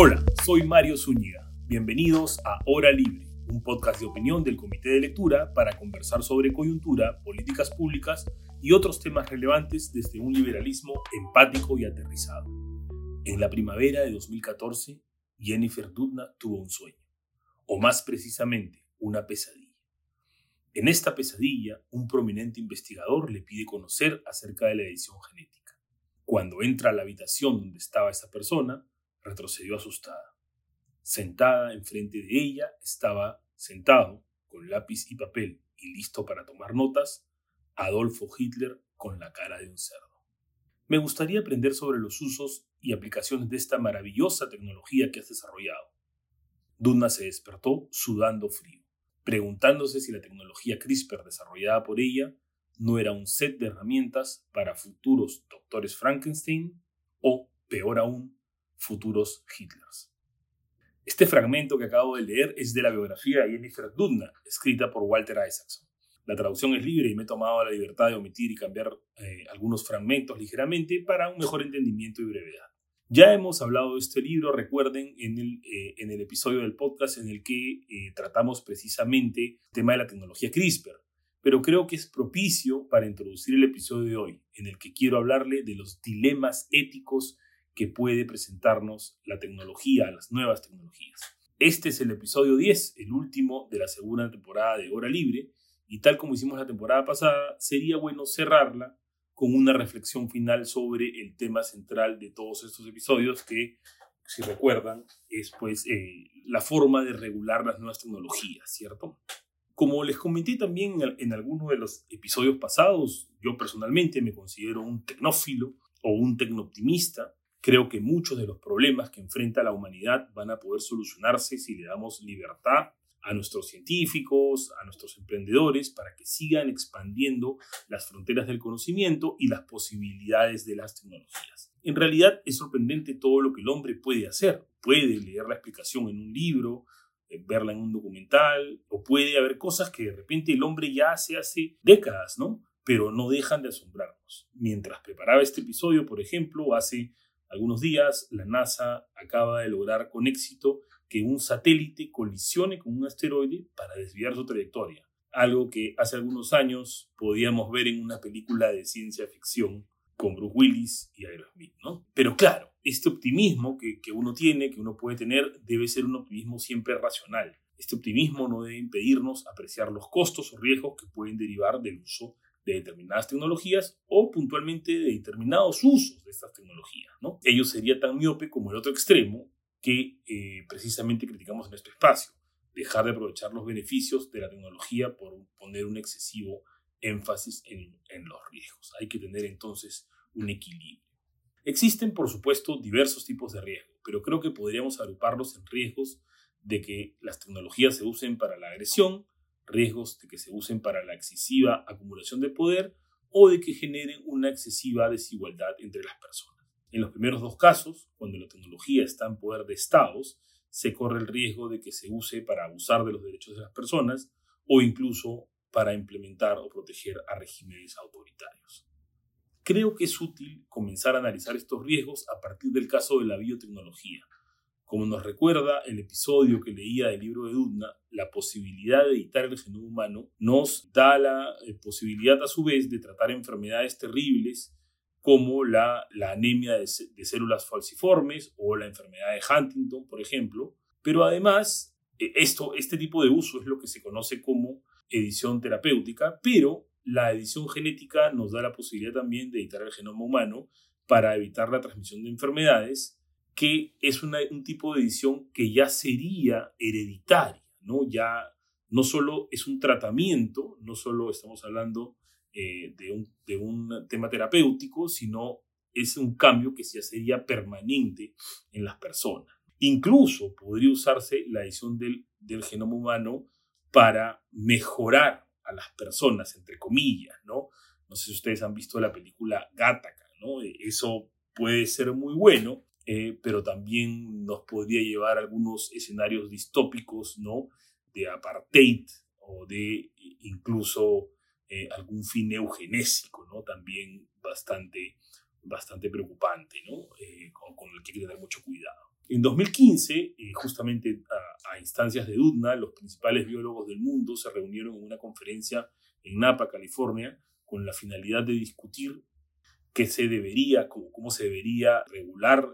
Hola, soy Mario Zúñiga. Bienvenidos a Hora Libre, un podcast de opinión del Comité de Lectura para conversar sobre coyuntura, políticas públicas y otros temas relevantes desde un liberalismo empático y aterrizado. En la primavera de 2014, Jennifer Doudna tuvo un sueño, o más precisamente, una pesadilla. En esta pesadilla, un prominente investigador le pide conocer acerca de la edición genética. Cuando entra a la habitación donde estaba esa persona, retrocedió asustada. Sentada enfrente de ella estaba sentado, con lápiz y papel y listo para tomar notas, Adolfo Hitler con la cara de un cerdo. Me gustaría aprender sobre los usos y aplicaciones de esta maravillosa tecnología que has desarrollado. Duna se despertó sudando frío, preguntándose si la tecnología CRISPR desarrollada por ella no era un set de herramientas para futuros doctores Frankenstein o, peor aún, futuros Hitlers. Este fragmento que acabo de leer es de la biografía de Jennifer Doudna, escrita por Walter Isaacson. La traducción es libre y me he tomado la libertad de omitir y cambiar eh, algunos fragmentos ligeramente para un mejor entendimiento y brevedad. Ya hemos hablado de este libro, recuerden, en el, eh, en el episodio del podcast en el que eh, tratamos precisamente el tema de la tecnología CRISPR, pero creo que es propicio para introducir el episodio de hoy, en el que quiero hablarle de los dilemas éticos que puede presentarnos la tecnología, las nuevas tecnologías. Este es el episodio 10, el último de la segunda temporada de Hora Libre, y tal como hicimos la temporada pasada, sería bueno cerrarla con una reflexión final sobre el tema central de todos estos episodios que, si recuerdan, es pues eh, la forma de regular las nuevas tecnologías, ¿cierto? Como les comenté también en, algunos de los episodios pasados, yo personalmente me considero un tecnófilo o un tecnooptimista Creo que muchos de los problemas que enfrenta la humanidad van a poder solucionarse si le damos libertad a nuestros científicos, a nuestros emprendedores, para que sigan expandiendo las fronteras del conocimiento y las posibilidades de las tecnologías. En realidad es sorprendente todo lo que el hombre puede hacer. Puede leer la explicación en un libro, eh, verla en un documental, o puede haber cosas que de repente el hombre ya hace hace décadas, ¿no? Pero no dejan de asombrarnos. Mientras preparaba este episodio, por ejemplo, hace algunos días, la NASA acaba de lograr con éxito que un satélite colisione con un asteroide para desviar su trayectoria, algo que hace algunos años podíamos ver en una película de ciencia ficción con Bruce Willis y Aerosmith, ¿no? Pero claro, este optimismo que, que uno tiene, que uno puede tener, debe ser un optimismo siempre racional. Este optimismo no debe impedirnos apreciar los costos o riesgos que pueden derivar del uso de determinadas tecnologías o puntualmente de determinados usos de estas tecnologías. ¿no? Ello sería tan miope como el otro extremo que eh, precisamente criticamos en este espacio, dejar de aprovechar los beneficios de la tecnología por poner un excesivo énfasis en, en los riesgos. Hay que tener entonces un equilibrio. Existen, por supuesto, diversos tipos de riesgos, pero creo que podríamos agruparlos en riesgos de que las tecnologías se usen para la agresión, riesgos de que se usen para la excesiva acumulación de poder o de que generen una excesiva desigualdad entre las personas. En los primeros dos casos, cuando la tecnología está en poder de estados, se corre el riesgo de que se use para abusar de los derechos de las personas o incluso para implementar o proteger a regímenes autoritarios. Creo que es útil comenzar a analizar estos riesgos a partir del caso de la biotecnología, como nos recuerda el episodio que leía del libro de Dudna, la posibilidad de editar el genoma humano nos da la eh, posibilidad a su vez de tratar enfermedades terribles como la, anemia de, de, células falciformes o la enfermedad de Huntington, por ejemplo. Pero además, e, esto, este tipo de uso es lo que se conoce como edición terapéutica, pero la edición genética nos da la posibilidad también de editar el genoma humano para evitar la transmisión de enfermedades que es un tipo de edición que ya sería hereditaria, ¿no? Ya no solo es un tratamiento, no solo estamos hablando eh, de, un, tema terapéutico, sino es un cambio que ya sería permanente en las personas. Incluso podría usarse la edición del, del genoma humano para mejorar a las personas, entre comillas, ¿no? No sé si ustedes han visto la película Gattaca, ¿no? Eso puede ser muy bueno, eh, pero también nos podría llevar a algunos escenarios distópicos, ¿no? De apartheid o de incluso eh, algún fin eugenésico, ¿no? También bastante, bastante preocupante, ¿no? Eh, con, el que hay que tener mucho cuidado. En 2015, eh, justamente a, instancias de DUDNA, los principales biólogos del mundo se reunieron en una conferencia en Napa, California, con la finalidad de discutir qué se debería, cómo se debería regular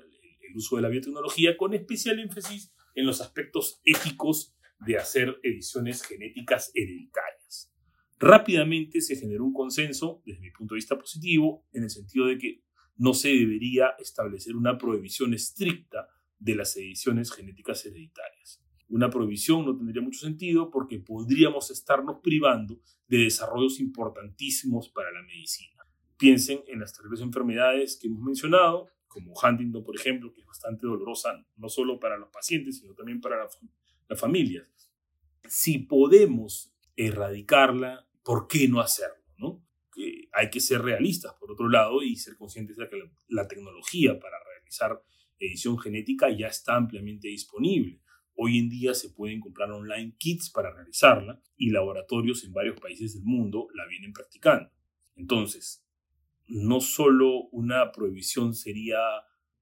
el, uso de la biotecnología, con especial énfasis en los aspectos éticos de hacer ediciones genéticas hereditarias. Rápidamente se generó un consenso, desde mi punto de vista positivo, en el sentido de que no se debería establecer una prohibición estricta de las ediciones genéticas hereditarias. Una prohibición no tendría mucho sentido porque podríamos estarnos privando de desarrollos importantísimos para la medicina. Piensen en las terribles enfermedades que hemos mencionado, como Huntington, por ejemplo, que es bastante dolorosa no solo para los pacientes, sino también para las la familias. Si podemos erradicarla, ¿por qué no hacerlo? ¿no? Hay que ser realistas, por otro lado, y ser conscientes de que la, la tecnología para realizar edición genética ya está ampliamente disponible. Hoy en día se pueden comprar online kits para realizarla y laboratorios en varios países del mundo la vienen practicando. Entonces, no solo una prohibición sería,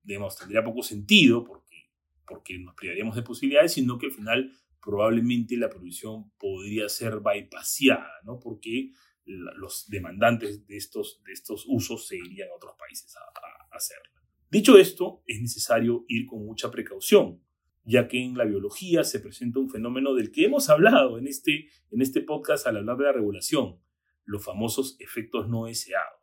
digamos, tendría poco sentido porque, porque nos privaríamos de posibilidades, sino que al final probablemente la prohibición podría ser bypassada, ¿no? Porque los demandantes de estos, de estos usos se irían a otros países a, a hacerla. Dicho esto, es necesario ir con mucha precaución, ya que en la biología se presenta un fenómeno del que hemos hablado en este, en este podcast al hablar de la regulación, los famosos efectos no deseados.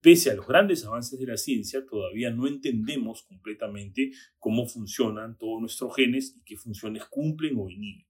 Pese a los grandes avances de la ciencia, todavía no entendemos completamente cómo funcionan todos nuestros genes y qué funciones cumplen o inhiben.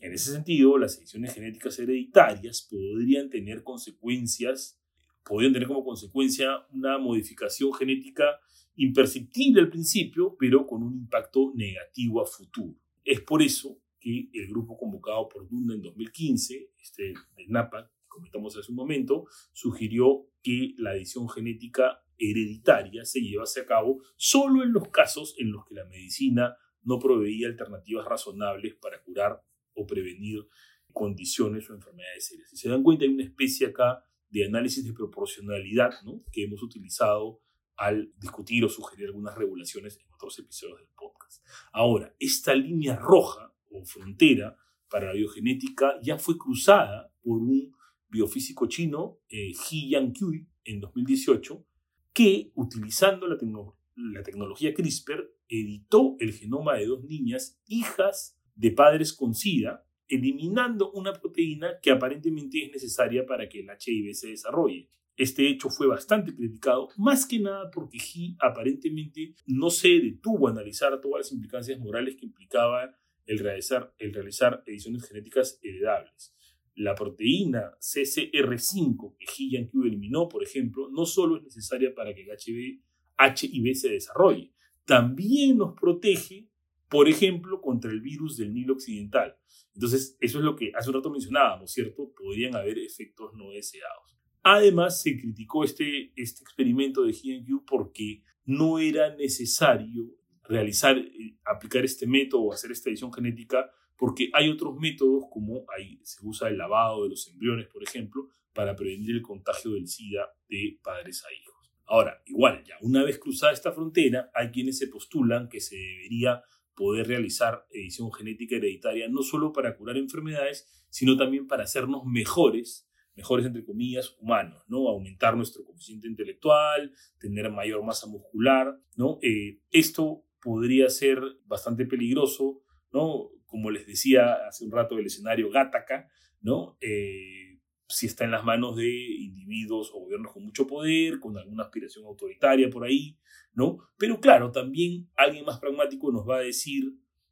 En ese sentido, las ediciones genéticas hereditarias podrían tener consecuencias, podrían tener como consecuencia una modificación genética imperceptible al principio, pero con un impacto negativo a futuro. Es por eso que el grupo convocado por Dunda en 2015, este de NAPA, que comentamos hace un momento, sugirió que la edición genética hereditaria se llevase a cabo solo en los casos en los que la medicina no proveía alternativas razonables para curar o prevenir condiciones o enfermedades serias. Si se dan cuenta, hay una especie acá de análisis de proporcionalidad ¿no? que hemos utilizado al discutir o sugerir algunas regulaciones en otros episodios del podcast. Ahora, esta línea roja o frontera para la biogenética ya fue cruzada por un biofísico chino, eh, He Yang-Kui, en 2018, que, utilizando la, tecno la tecnología CRISPR, editó el genoma de dos niñas, hijas de padres con SIDA, eliminando una proteína que aparentemente es necesaria para que el HIV se desarrolle. Este hecho fue bastante criticado, más que nada porque He aparentemente no se detuvo a analizar todas las implicancias morales que implicaba el realizar ediciones genéticas heredables. La proteína CCR5 que He Yang eliminó, por ejemplo, no solo es necesaria para que el HIV, se desarrolle, también nos protege, por ejemplo, contra el virus del Nilo Occidental. Entonces, eso es lo que hace un rato mencionábamos, ¿cierto? Podrían haber efectos no deseados. Además, se criticó este, este experimento de GNQ porque no era necesario realizar, eh, aplicar este método o hacer esta edición genética, porque hay otros métodos, como ahí se usa el lavado de los embriones, por ejemplo, para prevenir el contagio del SIDA de padres a hijos. Ahora, igual, ya una vez cruzada esta frontera, hay quienes se postulan que se debería poder realizar edición genética hereditaria no solo para curar enfermedades, sino también para hacernos mejores mejores, entre comillas, humanos, ¿no? Aumentar nuestro coeficiente intelectual, tener mayor masa muscular, ¿no? Eh, esto podría ser bastante peligroso, ¿no? Como les decía hace un rato, el escenario Gattaca, ¿no? Eh, si está en las manos de individuos o gobiernos con mucho poder, con alguna aspiración autoritaria por ahí, ¿no? Pero claro, también alguien más pragmático nos va a decir,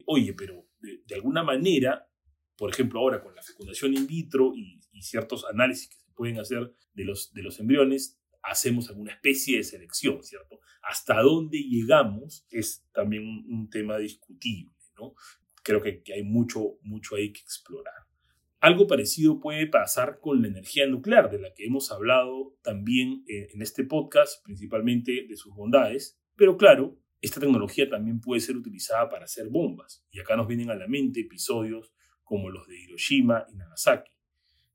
oye, pero de, alguna manera por ejemplo, ahora con la fecundación in vitro y, ciertos análisis que se pueden hacer de los, de los embriones, hacemos alguna especie de selección, ¿cierto? Hasta dónde llegamos es también un tema discutible, ¿no? Creo que, hay mucho, mucho ahí que explorar. Algo parecido puede pasar con la energía nuclear, de la que hemos hablado también en este podcast, principalmente de sus bondades, pero claro, esta tecnología también puede ser utilizada para hacer bombas. Y acá nos vienen a la mente episodios como los de Hiroshima y Nagasaki.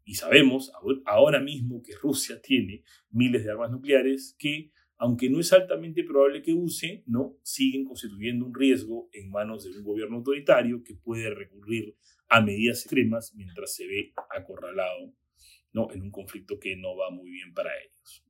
Y sabemos ahora mismo que Rusia tiene miles de armas nucleares que aunque no es altamente probable que use, ¿no? siguen constituyendo un riesgo en manos de un gobierno autoritario que puede recurrir a medidas extremas mientras se ve acorralado ¿no? en un conflicto que no va muy bien para ellos.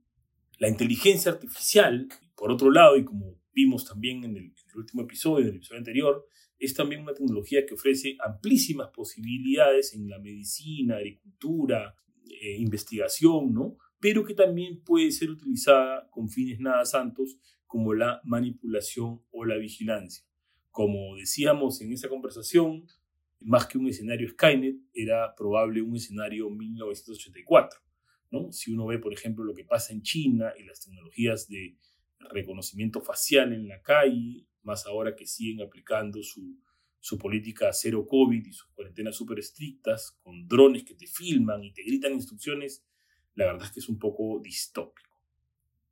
La inteligencia artificial, por otro lado, y como vimos también en el, último episodio, en el episodio anterior, es también una tecnología que ofrece amplísimas posibilidades en la medicina, agricultura, eh, investigación, ¿no? Pero que también puede ser utilizada con fines nada santos como la manipulación o la vigilancia. Como decíamos en esa conversación, más que un escenario Skynet, era probable un escenario 1984. ¿no? Si uno ve, por ejemplo, lo que pasa en China y las tecnologías de reconocimiento facial en la calle, más ahora que siguen aplicando su, su política cero COVID y sus cuarentenas súper estrictas, con drones que te filman y te gritan instrucciones, la verdad es que es un poco distópico.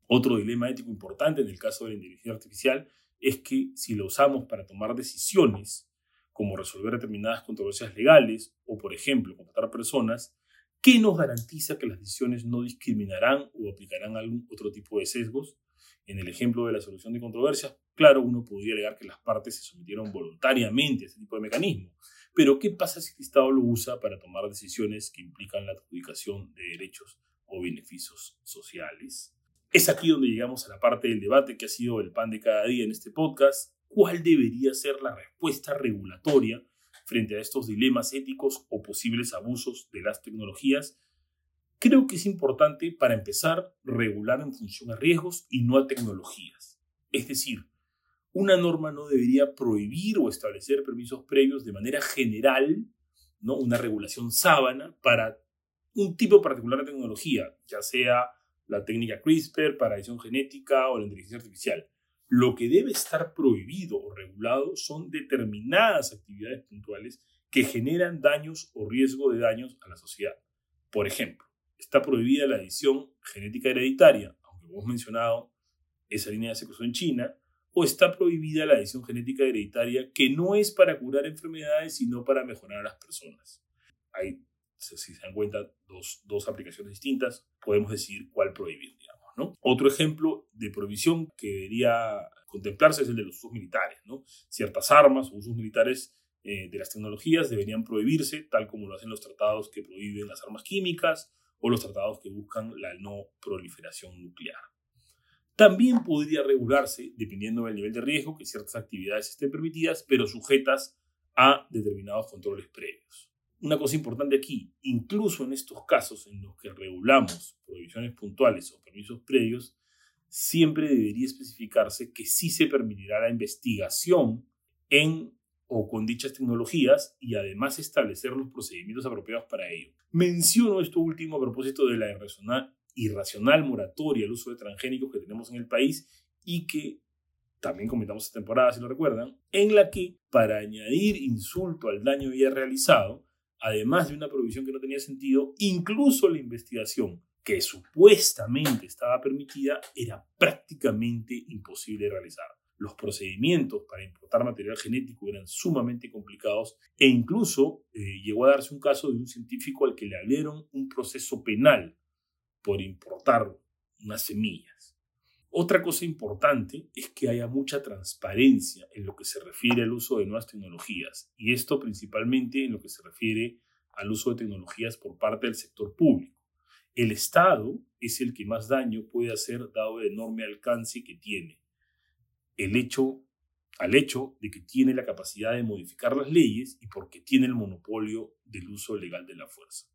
Otro dilema ético importante en el caso de la inteligencia artificial es que si lo usamos para tomar decisiones, como resolver determinadas controversias legales o, por ejemplo, contratar personas, ¿qué nos garantiza que las decisiones no discriminarán o aplicarán algún otro tipo de sesgos? En el ejemplo de la solución de controversias, claro, uno podría alegar que las partes se sometieron voluntariamente a ese tipo de mecanismo. Pero, ¿qué pasa si el Estado lo usa para tomar decisiones que implican la adjudicación de derechos o beneficios sociales? Es aquí donde llegamos a la parte del debate que ha sido el pan de cada día en este podcast. ¿Cuál debería ser la respuesta regulatoria frente a estos dilemas éticos o posibles abusos de las tecnologías Creo que es importante, para empezar, regular en función a riesgos y no a tecnologías. Es decir, una norma no debería prohibir o establecer permisos previos de manera general, ¿no? una regulación sábana para un tipo particular de tecnología, ya sea la técnica CRISPR para edición genética o la inteligencia artificial. Lo que debe estar prohibido o regulado son determinadas actividades puntuales que generan daños o riesgo de daños a la sociedad. Por ejemplo, está prohibida la edición genética hereditaria, aunque hemos mencionado esa línea se cruzó en China, o está prohibida la edición genética hereditaria que no es para curar enfermedades, sino para mejorar a las personas. Hay, si se dan cuenta, dos, dos aplicaciones distintas, podemos decidir cuál prohibir, digamos, ¿no? Otro ejemplo de prohibición que debería contemplarse es el de los usos militares, ¿no? Ciertas armas o usos militares eh, de las tecnologías deberían prohibirse, tal como lo hacen los tratados que prohíben las armas químicas o los tratados que buscan la no proliferación nuclear. También podría regularse, dependiendo del nivel de riesgo, que ciertas actividades estén permitidas, pero sujetas a determinados controles previos. Una cosa importante aquí, incluso en estos casos en los que regulamos prohibiciones puntuales o permisos previos, siempre debería especificarse que sí se permitirá la investigación en o con dichas tecnologías y además establecer los procedimientos apropiados para ello. Menciono esto último a propósito de la irracional, moratoria al uso de transgénicos que tenemos en el país y que también comentamos esta temporada, si lo recuerdan, en la que para añadir insulto al daño ya realizado, además de una provisión que no tenía sentido, incluso la investigación que supuestamente estaba permitida era prácticamente imposible realizar los procedimientos para importar material genético eran sumamente complicados e incluso eh, llegó a darse un caso de un científico al que le abrieron un proceso penal por importar unas semillas. Otra cosa importante es que haya mucha transparencia en lo que se refiere al uso de nuevas tecnologías y esto principalmente en lo que se refiere al uso de tecnologías por parte del sector público. El Estado es el que más daño puede hacer dado el enorme alcance que tiene el hecho, al hecho de que tiene la capacidad de modificar las leyes y porque tiene el monopolio del uso legal de la fuerza.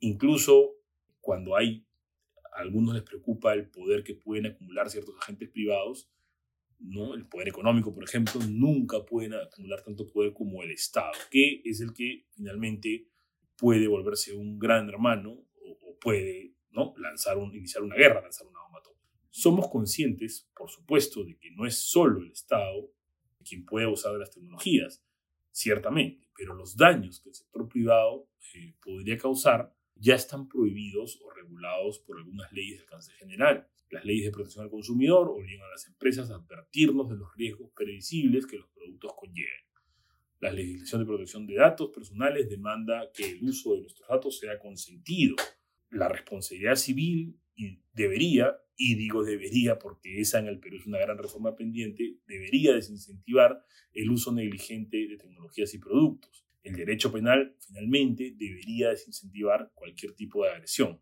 Incluso cuando hay, a algunos les preocupa el poder que pueden acumular ciertos agentes privados, ¿no? el poder económico, por ejemplo, nunca pueden acumular tanto poder como el Estado, que es el que finalmente puede volverse un gran hermano o, puede ¿no? lanzar un, iniciar una guerra, lanzar una bomba atómica. Somos conscientes, por supuesto, de que no es solo el Estado quien puede usar de las tecnologías, ciertamente, pero los daños que el sector privado eh, podría causar ya están prohibidos o regulados por algunas leyes de alcance general. Las leyes de protección al consumidor obligan a las empresas a advertirnos de los riesgos previsibles que los productos conlleven. La legislación de protección de datos personales demanda que el uso de nuestros datos sea consentido. La responsabilidad civil debería y digo debería porque esa en el Perú es una gran reforma pendiente, debería desincentivar el uso negligente de tecnologías y productos. El derecho penal, finalmente, debería desincentivar cualquier tipo de agresión.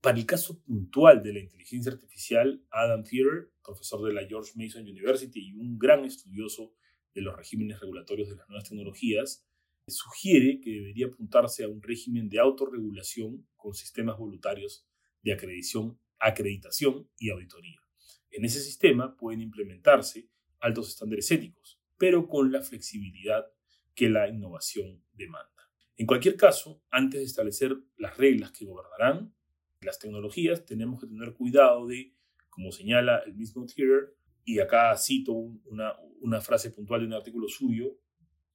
Para el caso puntual de la inteligencia artificial, Adam Thierer, profesor de la George Mason University y un gran estudioso de los regímenes regulatorios de las nuevas tecnologías, sugiere que debería apuntarse a un régimen de autorregulación con sistemas voluntarios de acreditación, acreditación y auditoría. En ese sistema pueden implementarse altos estándares éticos, pero con la flexibilidad que la innovación demanda. En cualquier caso, antes de establecer las reglas que gobernarán las tecnologías, tenemos que tener cuidado de, como señala el mismo Tier, y acá cito una, una frase puntual de un artículo suyo,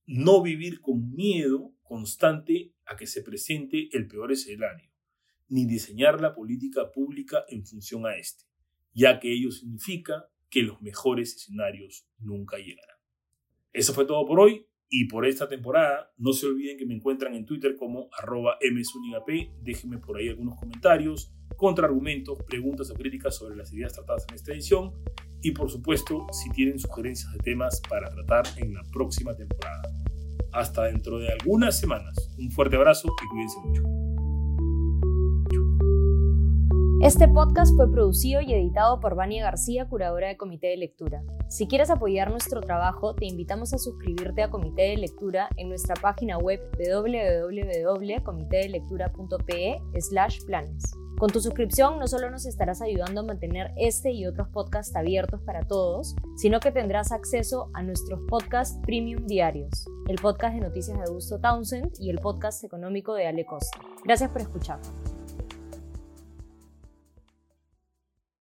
no vivir con miedo constante a que se presente el peor escenario, ni diseñar la política pública en función a este, ya que ello significa que los mejores escenarios nunca llegarán. Eso fue todo por hoy y por esta temporada. No se olviden que me encuentran en Twitter como arroba msunigap. Déjenme por ahí algunos comentarios, contraargumentos, preguntas o críticas sobre las ideas tratadas en esta edición. Y por supuesto, si tienen sugerencias de temas para tratar en la próxima temporada. Hasta dentro de algunas semanas. Un fuerte abrazo y cuídense mucho. Este podcast fue producido y editado por Vania García, curadora de Comité de Lectura. Si quieres apoyar nuestro trabajo, te invitamos a suscribirte a Comité de Lectura en nuestra página web www.comitedelectura.pe planes. Con tu suscripción no solo nos estarás ayudando a mantener este y otros podcasts abiertos para todos, sino que tendrás acceso a nuestros podcasts premium diarios, el podcast de noticias de Augusto Townsend y el podcast económico de Ale Costa. Gracias por escuchar.